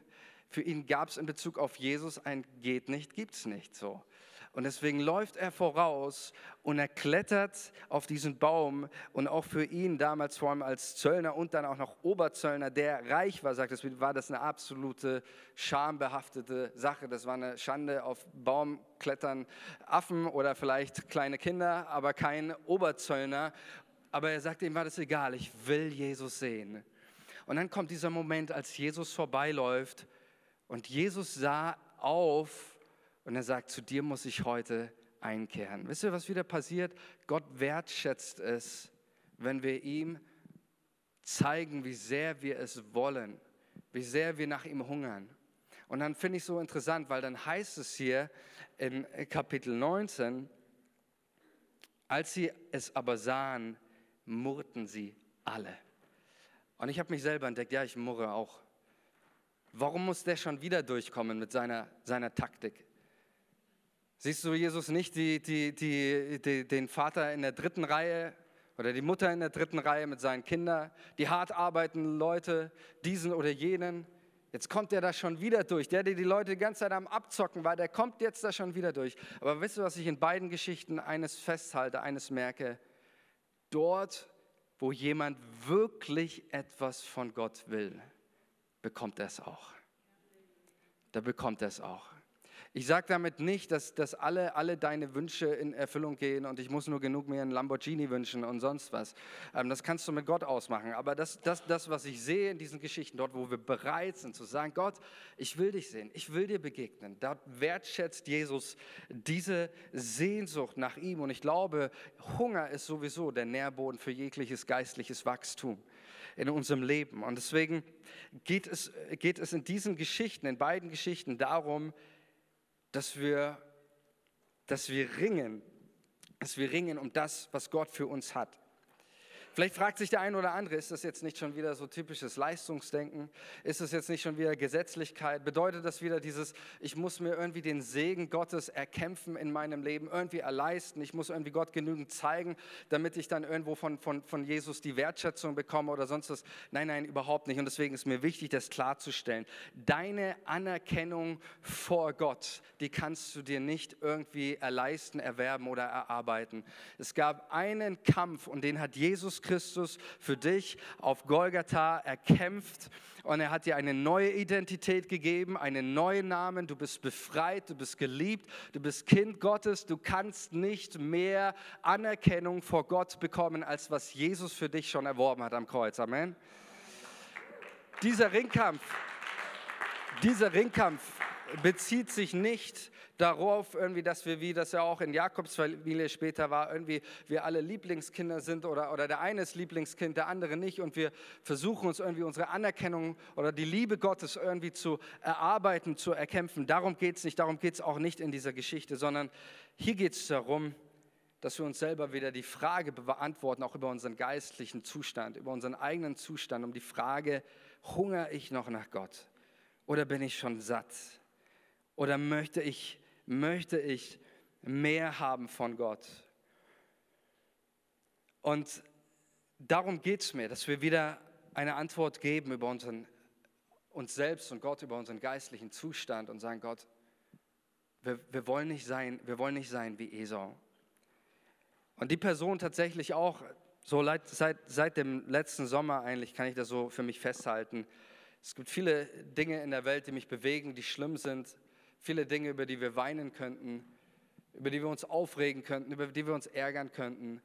Für ihn gab es in Bezug auf Jesus ein geht nicht, gibt es nicht so. Und deswegen läuft er voraus und er klettert auf diesen Baum. Und auch für ihn damals, vor allem als Zöllner und dann auch noch Oberzöllner, der reich war, sagt es, war das eine absolute schambehaftete Sache. Das war eine Schande auf Baum klettern Affen oder vielleicht kleine Kinder, aber kein Oberzöllner. Aber er sagt, ihm war das egal, ich will Jesus sehen. Und dann kommt dieser Moment, als Jesus vorbeiläuft und Jesus sah auf und er sagt, zu dir muss ich heute einkehren. Wisst ihr, was wieder passiert? Gott wertschätzt es, wenn wir ihm zeigen, wie sehr wir es wollen, wie sehr wir nach ihm hungern. Und dann finde ich so interessant, weil dann heißt es hier in Kapitel 19, als sie es aber sahen, murrten sie alle. Und ich habe mich selber entdeckt, ja, ich murre auch. Warum muss der schon wieder durchkommen mit seiner, seiner Taktik? Siehst du Jesus nicht die, die, die, den Vater in der dritten Reihe oder die Mutter in der dritten Reihe mit seinen Kindern, die hart arbeitenden Leute, diesen oder jenen? Jetzt kommt er da schon wieder durch. Der, der die Leute die ganze Zeit am Abzocken war, der kommt jetzt da schon wieder durch. Aber wisst ihr, was ich in beiden Geschichten eines festhalte, eines merke? Dort, wo jemand wirklich etwas von Gott will, bekommt er es auch. Da bekommt er es auch. Ich sage damit nicht, dass, dass alle, alle deine Wünsche in Erfüllung gehen und ich muss nur genug mir einen Lamborghini wünschen und sonst was. Ähm, das kannst du mit Gott ausmachen. Aber das, das, das, was ich sehe in diesen Geschichten, dort, wo wir bereit sind zu sagen, Gott, ich will dich sehen, ich will dir begegnen, dort wertschätzt Jesus diese Sehnsucht nach ihm. Und ich glaube, Hunger ist sowieso der Nährboden für jegliches geistliches Wachstum in unserem Leben. Und deswegen geht es, geht es in diesen Geschichten, in beiden Geschichten darum, dass wir, dass wir ringen, dass wir ringen um das, was Gott für uns hat. Vielleicht fragt sich der eine oder andere, ist das jetzt nicht schon wieder so typisches Leistungsdenken? Ist das jetzt nicht schon wieder Gesetzlichkeit? Bedeutet das wieder dieses, ich muss mir irgendwie den Segen Gottes erkämpfen in meinem Leben, irgendwie erleisten? Ich muss irgendwie Gott genügend zeigen, damit ich dann irgendwo von, von, von Jesus die Wertschätzung bekomme oder sonst was? Nein, nein, überhaupt nicht. Und deswegen ist mir wichtig, das klarzustellen. Deine Anerkennung vor Gott, die kannst du dir nicht irgendwie erleisten, erwerben oder erarbeiten. Es gab einen Kampf und den hat Jesus Christus für dich auf Golgatha erkämpft und er hat dir eine neue Identität gegeben, einen neuen Namen. Du bist befreit, du bist geliebt, du bist Kind Gottes. Du kannst nicht mehr Anerkennung vor Gott bekommen, als was Jesus für dich schon erworben hat am Kreuz. Amen. Dieser Ringkampf, dieser Ringkampf bezieht sich nicht darauf, irgendwie, dass wir, wie das ja auch in Jakobs Familie später war, irgendwie wir alle Lieblingskinder sind oder, oder der eine ist Lieblingskind, der andere nicht und wir versuchen uns irgendwie unsere Anerkennung oder die Liebe Gottes irgendwie zu erarbeiten, zu erkämpfen. Darum geht es nicht, darum geht es auch nicht in dieser Geschichte, sondern hier geht es darum, dass wir uns selber wieder die Frage beantworten, auch über unseren geistlichen Zustand, über unseren eigenen Zustand, um die Frage, hungere ich noch nach Gott oder bin ich schon satt? Oder möchte ich möchte ich mehr haben von Gott. Und darum geht es mir, dass wir wieder eine Antwort geben über unseren, uns selbst und Gott, über unseren geistlichen Zustand und sagen, Gott, wir, wir, wollen nicht sein, wir wollen nicht sein wie Esau. Und die Person tatsächlich auch, so seit, seit dem letzten Sommer eigentlich, kann ich das so für mich festhalten. Es gibt viele Dinge in der Welt, die mich bewegen, die schlimm sind viele Dinge, über die wir weinen könnten, über die wir uns aufregen könnten, über die wir uns ärgern könnten.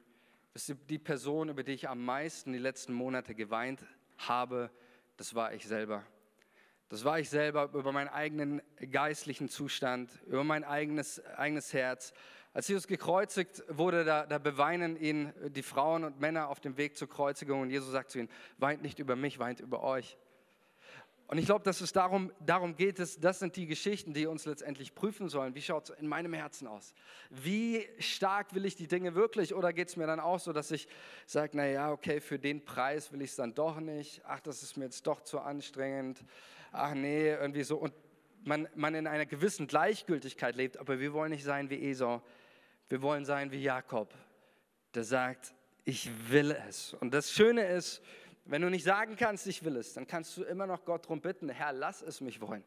Die Person, über die ich am meisten die letzten Monate geweint habe, das war ich selber. Das war ich selber über meinen eigenen geistlichen Zustand, über mein eigenes, eigenes Herz. Als Jesus gekreuzigt wurde, da, da, beweinen ihn die Frauen und Männer auf dem Weg zur Kreuzigung und Jesus sagt zu ihnen, weint nicht über mich, weint über euch. Und ich glaube, dass es darum, darum geht, es, das sind die Geschichten, die uns letztendlich prüfen sollen. Wie schaut es in meinem Herzen aus? Wie stark will ich die Dinge wirklich? Oder geht es mir dann auch so, dass ich sage, naja, okay, für den Preis will ich es dann doch nicht. Ach, das ist mir jetzt doch zu anstrengend. Ach nee, irgendwie so. Und man, man in einer gewissen Gleichgültigkeit lebt, aber wir wollen nicht sein wie Esau. Wir wollen sein wie Jakob, der sagt, ich will es. Und das Schöne ist, wenn du nicht sagen kannst, ich will es, dann kannst du immer noch Gott darum bitten, Herr, lass es mich wollen.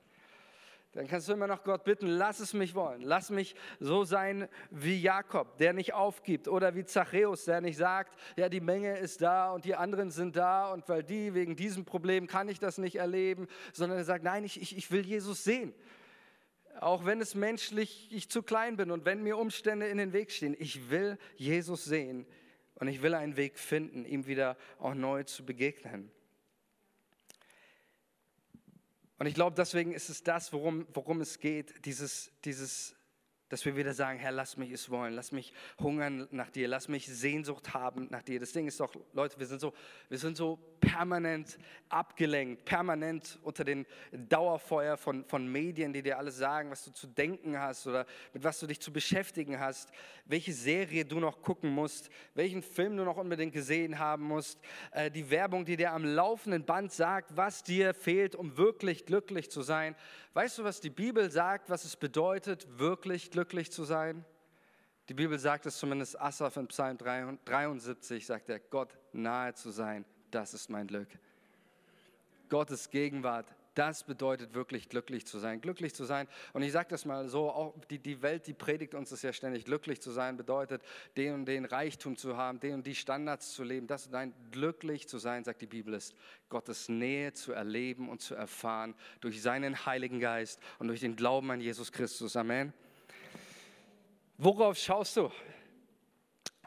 Dann kannst du immer noch Gott bitten, lass es mich wollen. Lass mich so sein wie Jakob, der nicht aufgibt. Oder wie Zachäus, der nicht sagt, ja, die Menge ist da und die anderen sind da und weil die wegen diesem Problem kann ich das nicht erleben, sondern er sagt, nein, ich, ich, ich will Jesus sehen. Auch wenn es menschlich ich zu klein bin und wenn mir Umstände in den Weg stehen, ich will Jesus sehen und ich will einen Weg finden, ihm wieder auch neu zu begegnen. Und ich glaube, deswegen ist es das, worum, worum es geht, dieses, dieses dass wir wieder sagen, Herr, lass mich es wollen, lass mich hungern nach dir, lass mich Sehnsucht haben nach dir. Das Ding ist doch, Leute, wir sind so, wir sind so permanent abgelenkt, permanent unter den Dauerfeuer von, von Medien, die dir alles sagen, was du zu denken hast oder mit was du dich zu beschäftigen hast, welche Serie du noch gucken musst, welchen Film du noch unbedingt gesehen haben musst, äh, die Werbung, die dir am laufenden Band sagt, was dir fehlt, um wirklich glücklich zu sein. Weißt du, was die Bibel sagt, was es bedeutet, wirklich glücklich zu sein? Die Bibel sagt es zumindest Asaf in Psalm 73, sagt er, Gott nahe zu sein, das ist mein Glück. Gottes Gegenwart, das bedeutet wirklich glücklich zu sein. Glücklich zu sein, und ich sage das mal so, auch die, die Welt, die predigt uns das ja ständig, glücklich zu sein bedeutet, den und den Reichtum zu haben, den und die Standards zu leben. Das nein, glücklich zu sein, sagt die Bibel, ist Gottes Nähe zu erleben und zu erfahren durch seinen Heiligen Geist und durch den Glauben an Jesus Christus. Amen. Worauf schaust du?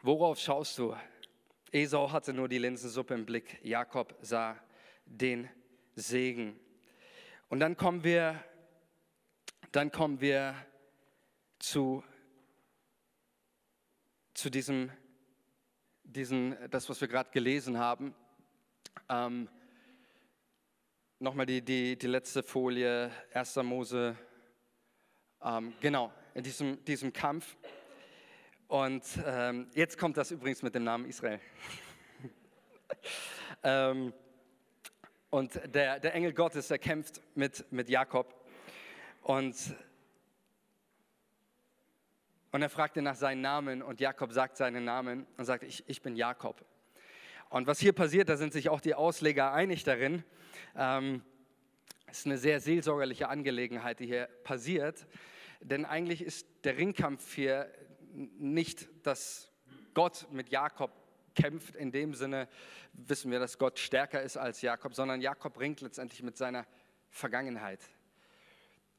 Worauf schaust du? Esau hatte nur die Linsensuppe im Blick, Jakob sah den Segen. Und dann kommen wir, dann kommen wir zu, zu diesem, diesen, das, was wir gerade gelesen haben. Ähm, Nochmal die, die, die letzte Folie, 1. Mose. Ähm, genau, in diesem, diesem Kampf. Und ähm, jetzt kommt das übrigens mit dem Namen Israel. ähm, und der, der Engel Gottes, der kämpft mit, mit Jakob. Und, und er fragt ihn nach seinem Namen und Jakob sagt seinen Namen und sagt, ich, ich bin Jakob. Und was hier passiert, da sind sich auch die Ausleger einig darin. Ähm, es ist eine sehr seelsorgerliche Angelegenheit, die hier passiert. Denn eigentlich ist der Ringkampf hier nicht, dass Gott mit Jakob kämpft. In dem Sinne wissen wir, dass Gott stärker ist als Jakob, sondern Jakob ringt letztendlich mit seiner Vergangenheit.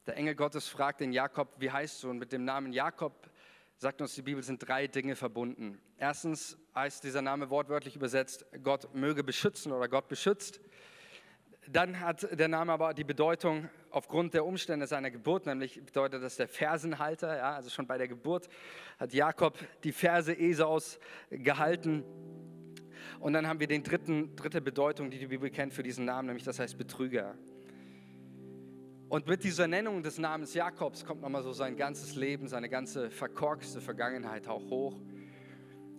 Der Engel Gottes fragt den Jakob, wie heißt du? Und mit dem Namen Jakob, sagt uns die Bibel, sind drei Dinge verbunden. Erstens heißt dieser Name wortwörtlich übersetzt, Gott möge beschützen oder Gott beschützt. Dann hat der Name aber die Bedeutung aufgrund der Umstände seiner Geburt, nämlich bedeutet das der Fersenhalter. Ja, also schon bei der Geburt hat Jakob die Ferse Esaus gehalten. Und dann haben wir die dritte Bedeutung, die die Bibel kennt für diesen Namen, nämlich das heißt Betrüger. Und mit dieser Nennung des Namens Jakobs kommt nochmal so sein ganzes Leben, seine ganze verkorkste Vergangenheit auch hoch.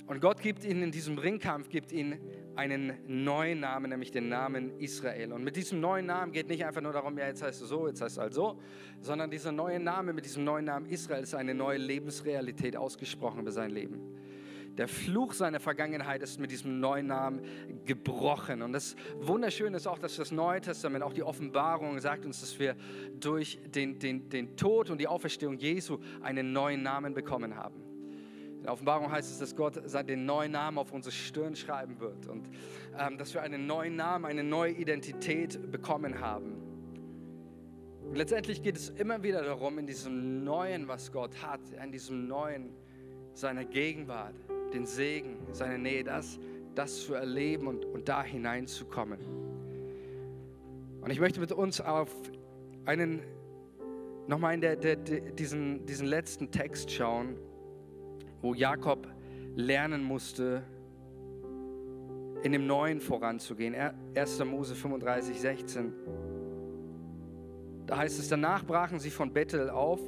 Und Gott gibt ihnen in diesem Ringkampf, gibt ihnen einen neuen Namen, nämlich den Namen Israel. Und mit diesem neuen Namen geht nicht einfach nur darum, ja, jetzt heißt du so, jetzt heißt du halt so, sondern dieser neue Name, mit diesem neuen Namen Israel ist eine neue Lebensrealität ausgesprochen über sein Leben. Der Fluch seiner Vergangenheit ist mit diesem neuen Namen gebrochen. Und das Wunderschöne ist auch, dass das Neue Testament, auch die Offenbarung sagt uns, dass wir durch den, den, den Tod und die Auferstehung Jesu einen neuen Namen bekommen haben. In der Offenbarung heißt es, dass Gott den neuen Namen auf unsere Stirn schreiben wird und ähm, dass wir einen neuen Namen, eine neue Identität bekommen haben. Letztendlich geht es immer wieder darum, in diesem Neuen, was Gott hat, in diesem Neuen seiner Gegenwart, den Segen, seine Nähe, das, das zu erleben und, und da hineinzukommen. Und ich möchte mit uns auf einen, nochmal in der, der, diesen, diesen letzten Text schauen wo Jakob lernen musste, in dem Neuen voranzugehen. 1. Mose 35, 16. Da heißt es, danach brachen sie von Bethel auf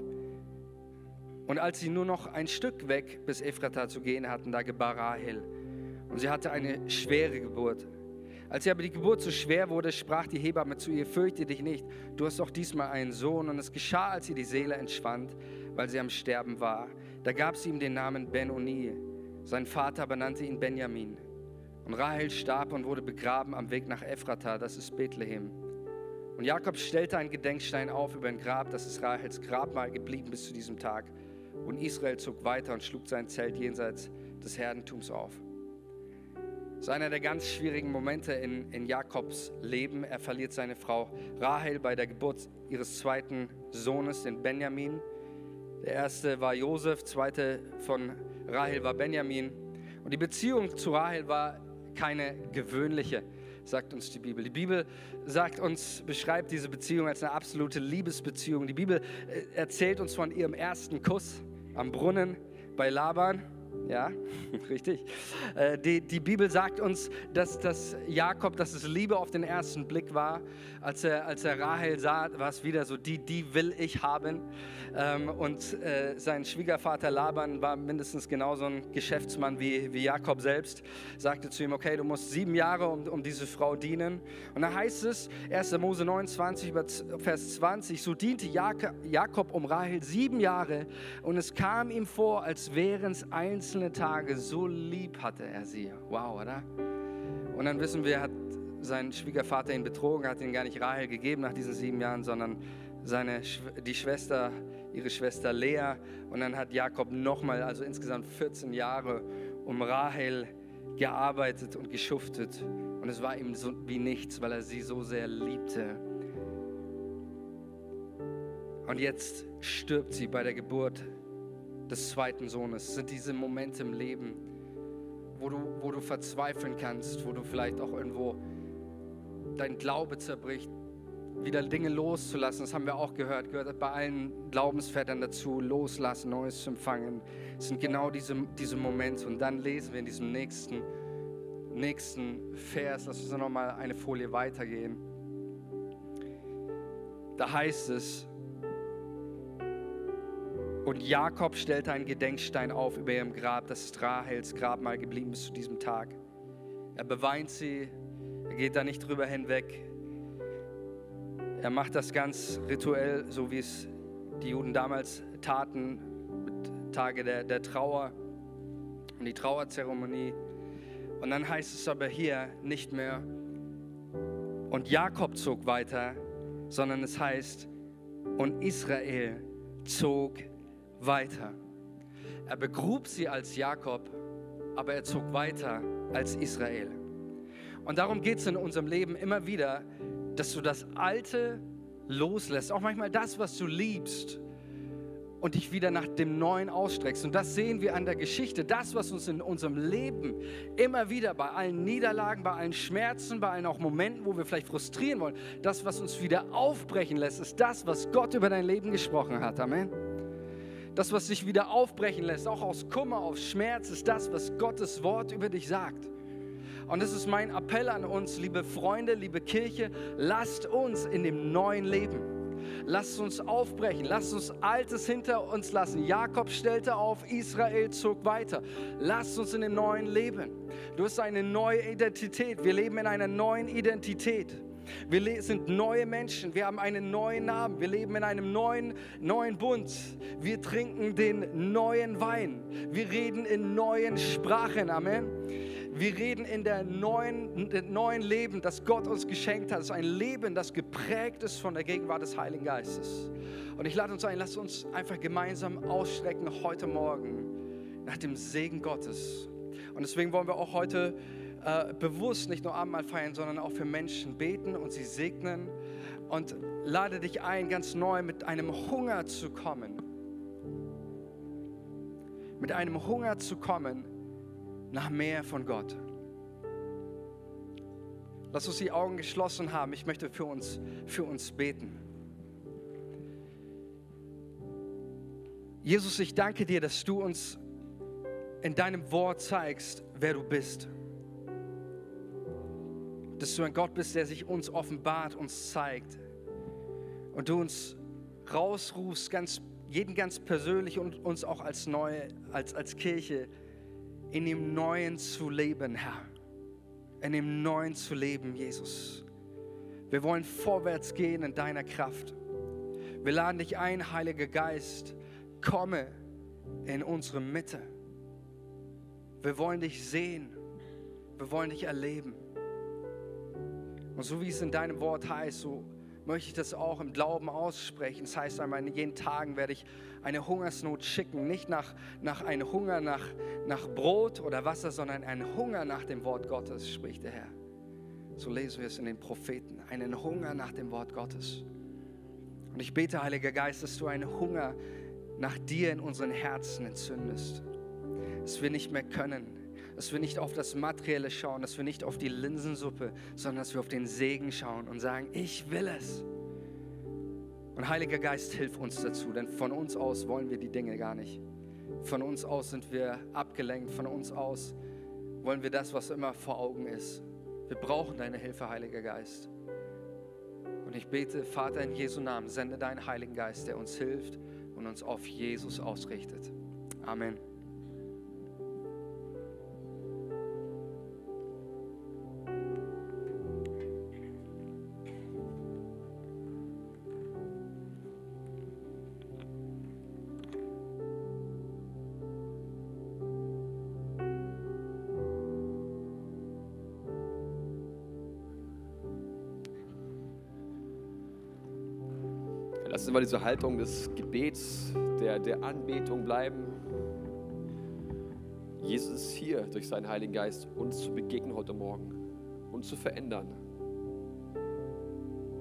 und als sie nur noch ein Stück weg bis Ephrata zu gehen hatten, da gebar Rahel. Und sie hatte eine schwere Geburt. Als ihr aber die Geburt so schwer wurde, sprach die Hebamme zu ihr, fürchte dich nicht, du hast auch diesmal einen Sohn. Und es geschah, als ihr die Seele entschwand, weil sie am Sterben war. Da gab sie ihm den Namen Benoni. Sein Vater benannte ihn Benjamin. Und Rahel starb und wurde begraben am Weg nach Ephrata, das ist Bethlehem. Und Jakob stellte einen Gedenkstein auf über ein Grab, das ist Rahels Grabmal geblieben bis zu diesem Tag. Und Israel zog weiter und schlug sein Zelt jenseits des Herdentums auf. Das ist einer der ganz schwierigen Momente in, in Jakobs Leben. Er verliert seine Frau Rahel bei der Geburt ihres zweiten Sohnes, den Benjamin. Der erste war Josef, zweite von Rahel war Benjamin. Und die Beziehung zu Rahel war keine gewöhnliche, sagt uns die Bibel. Die Bibel sagt uns, beschreibt diese Beziehung als eine absolute Liebesbeziehung. Die Bibel äh, erzählt uns von ihrem ersten Kuss am Brunnen bei Laban. Ja, richtig. Äh, die, die Bibel sagt uns, dass, dass Jakob, dass es Liebe auf den ersten Blick war. Als er, als er Rahel sah, war es wieder so, die, die will ich haben. Ähm, und äh, sein Schwiegervater Laban war mindestens genauso ein Geschäftsmann wie, wie Jakob selbst. Sagte zu ihm, okay, du musst sieben Jahre um, um diese Frau dienen. Und da heißt es, 1. Mose 29, Vers 20, so diente Jakob um Rahel sieben Jahre und es kam ihm vor, als wären es einzelne Tage, so lieb hatte er sie. Wow, oder? Und dann wissen wir, hat sein Schwiegervater ihn betrogen, hat ihn gar nicht Rahel gegeben nach diesen sieben Jahren, sondern seine, die Schwester, ihre Schwester Lea. Und dann hat Jakob nochmal, also insgesamt 14 Jahre, um Rahel gearbeitet und geschuftet. Und es war ihm so wie nichts, weil er sie so sehr liebte. Und jetzt stirbt sie bei der Geburt des zweiten Sohnes. Es sind diese Momente im Leben, wo du, wo du verzweifeln kannst, wo du vielleicht auch irgendwo dein Glaube zerbricht, wieder Dinge loszulassen. Das haben wir auch gehört, gehört bei allen Glaubensvätern dazu, loslassen, Neues zu empfangen. Es sind genau diese, diese Momente. Und dann lesen wir in diesem nächsten, nächsten Vers, lass uns nochmal eine Folie weitergehen. Da heißt es, und Jakob stellte einen Gedenkstein auf über ihrem Grab, das ist Rahels Grabmal geblieben bis zu diesem Tag. Er beweint sie, er geht da nicht drüber hinweg. Er macht das ganz rituell, so wie es die Juden damals taten, mit Tage der, der Trauer und die Trauerzeremonie. Und dann heißt es aber hier nicht mehr, und Jakob zog weiter, sondern es heißt, und Israel zog weiter. Er begrub sie als Jakob, aber er zog weiter als Israel. Und darum geht es in unserem Leben immer wieder, dass du das Alte loslässt, auch manchmal das, was du liebst und dich wieder nach dem Neuen ausstreckst. Und das sehen wir an der Geschichte. Das, was uns in unserem Leben immer wieder bei allen Niederlagen, bei allen Schmerzen, bei allen auch Momenten, wo wir vielleicht frustrieren wollen, das, was uns wieder aufbrechen lässt, ist das, was Gott über dein Leben gesprochen hat. Amen. Das, was sich wieder aufbrechen lässt, auch aus Kummer, aus Schmerz, ist das, was Gottes Wort über dich sagt. Und das ist mein Appell an uns, liebe Freunde, liebe Kirche, lasst uns in dem neuen Leben. Lasst uns aufbrechen, lasst uns Altes hinter uns lassen. Jakob stellte auf, Israel zog weiter. Lasst uns in dem neuen leben. Du hast eine neue Identität. Wir leben in einer neuen Identität. Wir sind neue Menschen, wir haben einen neuen Namen, wir leben in einem neuen, neuen Bund. Wir trinken den neuen Wein, wir reden in neuen Sprachen. Amen. Wir reden in der neuen, neuen Leben, das Gott uns geschenkt hat. Es ist ein Leben, das geprägt ist von der Gegenwart des Heiligen Geistes. Und ich lade uns ein, lasst uns einfach gemeinsam ausstrecken heute Morgen nach dem Segen Gottes. Und deswegen wollen wir auch heute äh, bewusst nicht nur Abendmahl feiern, sondern auch für Menschen beten und sie segnen. Und lade dich ein, ganz neu mit einem Hunger zu kommen. Mit einem Hunger zu kommen nach mehr von Gott. Lass uns die Augen geschlossen haben. Ich möchte für uns, für uns beten. Jesus, ich danke dir, dass du uns in deinem Wort zeigst, wer du bist. Dass du ein Gott bist, der sich uns offenbart, uns zeigt. und du uns rausrufst, ganz, jeden ganz persönlich und uns auch als neue, als, als Kirche in dem Neuen zu leben, Herr. In dem Neuen zu leben, Jesus. Wir wollen vorwärts gehen in deiner Kraft. Wir laden dich ein, Heiliger Geist, komme in unsere Mitte. Wir wollen dich sehen. Wir wollen dich erleben. Und so wie es in deinem Wort heißt, so möchte ich das auch im Glauben aussprechen. Das heißt einmal, in jeden Tagen werde ich eine Hungersnot schicken. Nicht nach, nach einem Hunger nach, nach Brot oder Wasser, sondern einen Hunger nach dem Wort Gottes, spricht der Herr. So lesen wir es in den Propheten. Einen Hunger nach dem Wort Gottes. Und ich bete, Heiliger Geist, dass du einen Hunger nach dir in unseren Herzen entzündest. Dass wir nicht mehr können, dass wir nicht auf das Materielle schauen, dass wir nicht auf die Linsensuppe, sondern dass wir auf den Segen schauen und sagen, ich will es. Und Heiliger Geist, hilf uns dazu, denn von uns aus wollen wir die Dinge gar nicht. Von uns aus sind wir abgelenkt, von uns aus wollen wir das, was immer vor Augen ist. Wir brauchen deine Hilfe, Heiliger Geist. Und ich bete, Vater, in Jesu Namen, sende deinen Heiligen Geist, der uns hilft und uns auf Jesus ausrichtet. Amen. Mal diese Haltung des Gebets, der, der Anbetung bleiben. Jesus ist hier durch seinen Heiligen Geist, uns zu begegnen heute Morgen, uns zu verändern.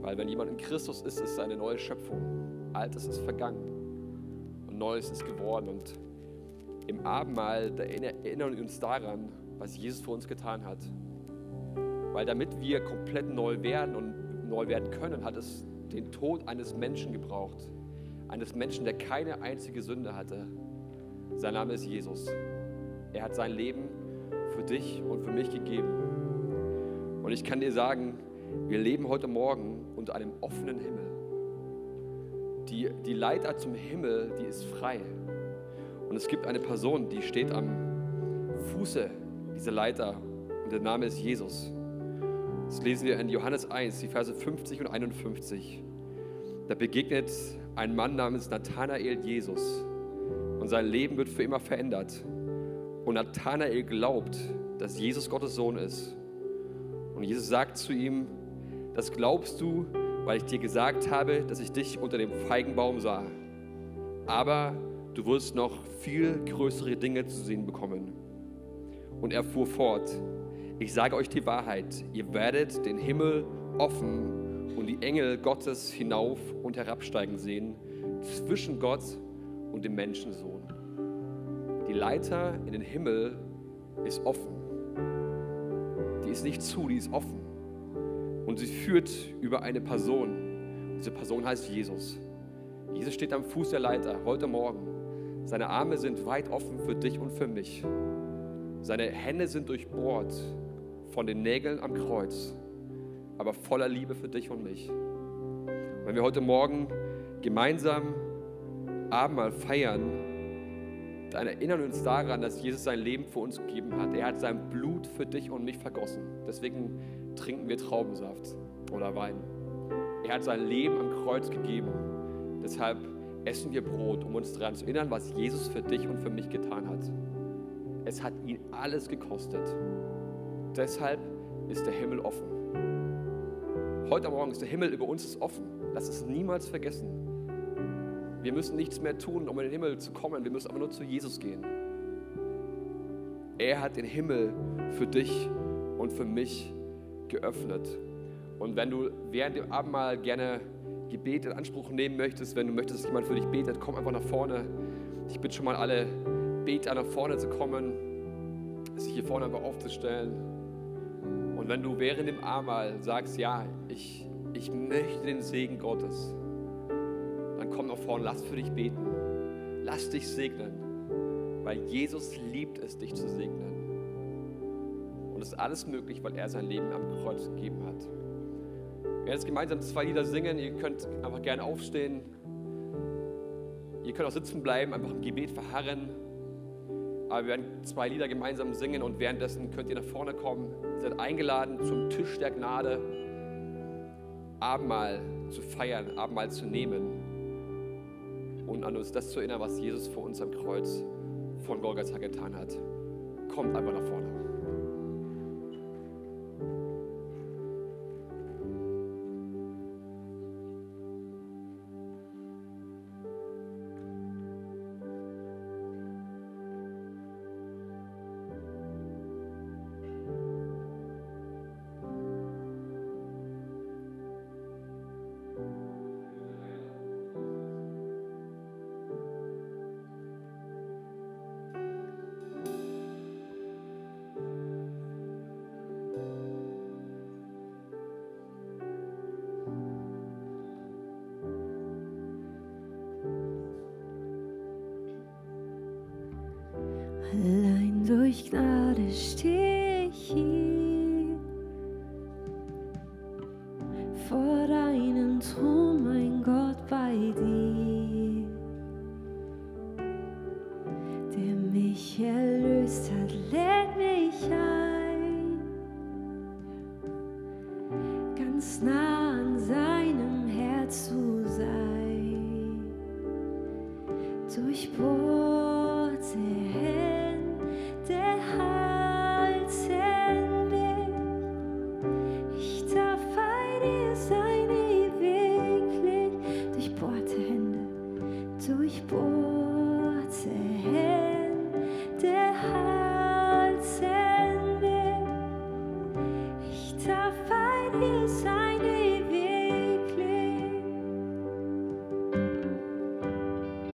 Weil wenn jemand in Christus ist, ist er eine neue Schöpfung. Altes ist vergangen und Neues ist geworden. Und im Abendmahl erinnern wir uns daran, was Jesus für uns getan hat. Weil damit wir komplett neu werden und neu werden können, hat es den Tod eines Menschen gebraucht. Eines Menschen, der keine einzige Sünde hatte. Sein Name ist Jesus. Er hat sein Leben für dich und für mich gegeben. Und ich kann dir sagen, wir leben heute Morgen unter einem offenen Himmel. Die, die Leiter zum Himmel, die ist frei. Und es gibt eine Person, die steht am Fuße dieser Leiter und der Name ist Jesus. Das lesen wir in Johannes 1, die Verse 50 und 51. Da begegnet ein Mann namens Nathanael Jesus und sein Leben wird für immer verändert. Und Nathanael glaubt, dass Jesus Gottes Sohn ist. Und Jesus sagt zu ihm, das glaubst du, weil ich dir gesagt habe, dass ich dich unter dem Feigenbaum sah. Aber du wirst noch viel größere Dinge zu sehen bekommen. Und er fuhr fort, ich sage euch die Wahrheit, ihr werdet den Himmel offen und die Engel Gottes hinauf und herabsteigen sehen zwischen Gott und dem Menschensohn. Die Leiter in den Himmel ist offen. Die ist nicht zu, die ist offen. Und sie führt über eine Person. Diese Person heißt Jesus. Jesus steht am Fuß der Leiter heute Morgen. Seine Arme sind weit offen für dich und für mich. Seine Hände sind durchbohrt von den Nägeln am Kreuz, aber voller Liebe für dich und mich. Wenn wir heute Morgen gemeinsam Abendmahl feiern, dann erinnern wir uns daran, dass Jesus sein Leben für uns gegeben hat. Er hat sein Blut für dich und mich vergossen. Deswegen trinken wir Traubensaft oder Wein. Er hat sein Leben am Kreuz gegeben. Deshalb essen wir Brot, um uns daran zu erinnern, was Jesus für dich und für mich getan hat. Es hat ihn alles gekostet. Deshalb ist der Himmel offen. Heute Morgen ist der Himmel über uns offen. Lass es niemals vergessen. Wir müssen nichts mehr tun, um in den Himmel zu kommen. Wir müssen aber nur zu Jesus gehen. Er hat den Himmel für dich und für mich geöffnet. Und wenn du während dem Abendmahl gerne Gebet in Anspruch nehmen möchtest, wenn du möchtest, dass jemand für dich betet, komm einfach nach vorne. Ich bitte schon mal alle Beter nach vorne zu kommen, sich hier vorne einfach aufzustellen. Wenn du während dem Abendmahl sagst, ja, ich, ich möchte den Segen Gottes, dann komm nach vorne, lass für dich beten. Lass dich segnen, weil Jesus liebt es, dich zu segnen. Und es ist alles möglich, weil er sein Leben am Kreuz gegeben hat. werden jetzt gemeinsam zwei Lieder singen. Ihr könnt einfach gerne aufstehen. Ihr könnt auch sitzen bleiben, einfach im Gebet verharren. Aber wir werden zwei Lieder gemeinsam singen und währenddessen könnt ihr nach vorne kommen. Ihr seid eingeladen zum Tisch der Gnade, Abendmahl zu feiern, Abendmahl zu nehmen und an uns das zu erinnern, was Jesus vor uns am Kreuz von Golgatha getan hat. Kommt einfach nach vorne. Durch Gnade stehe ich hier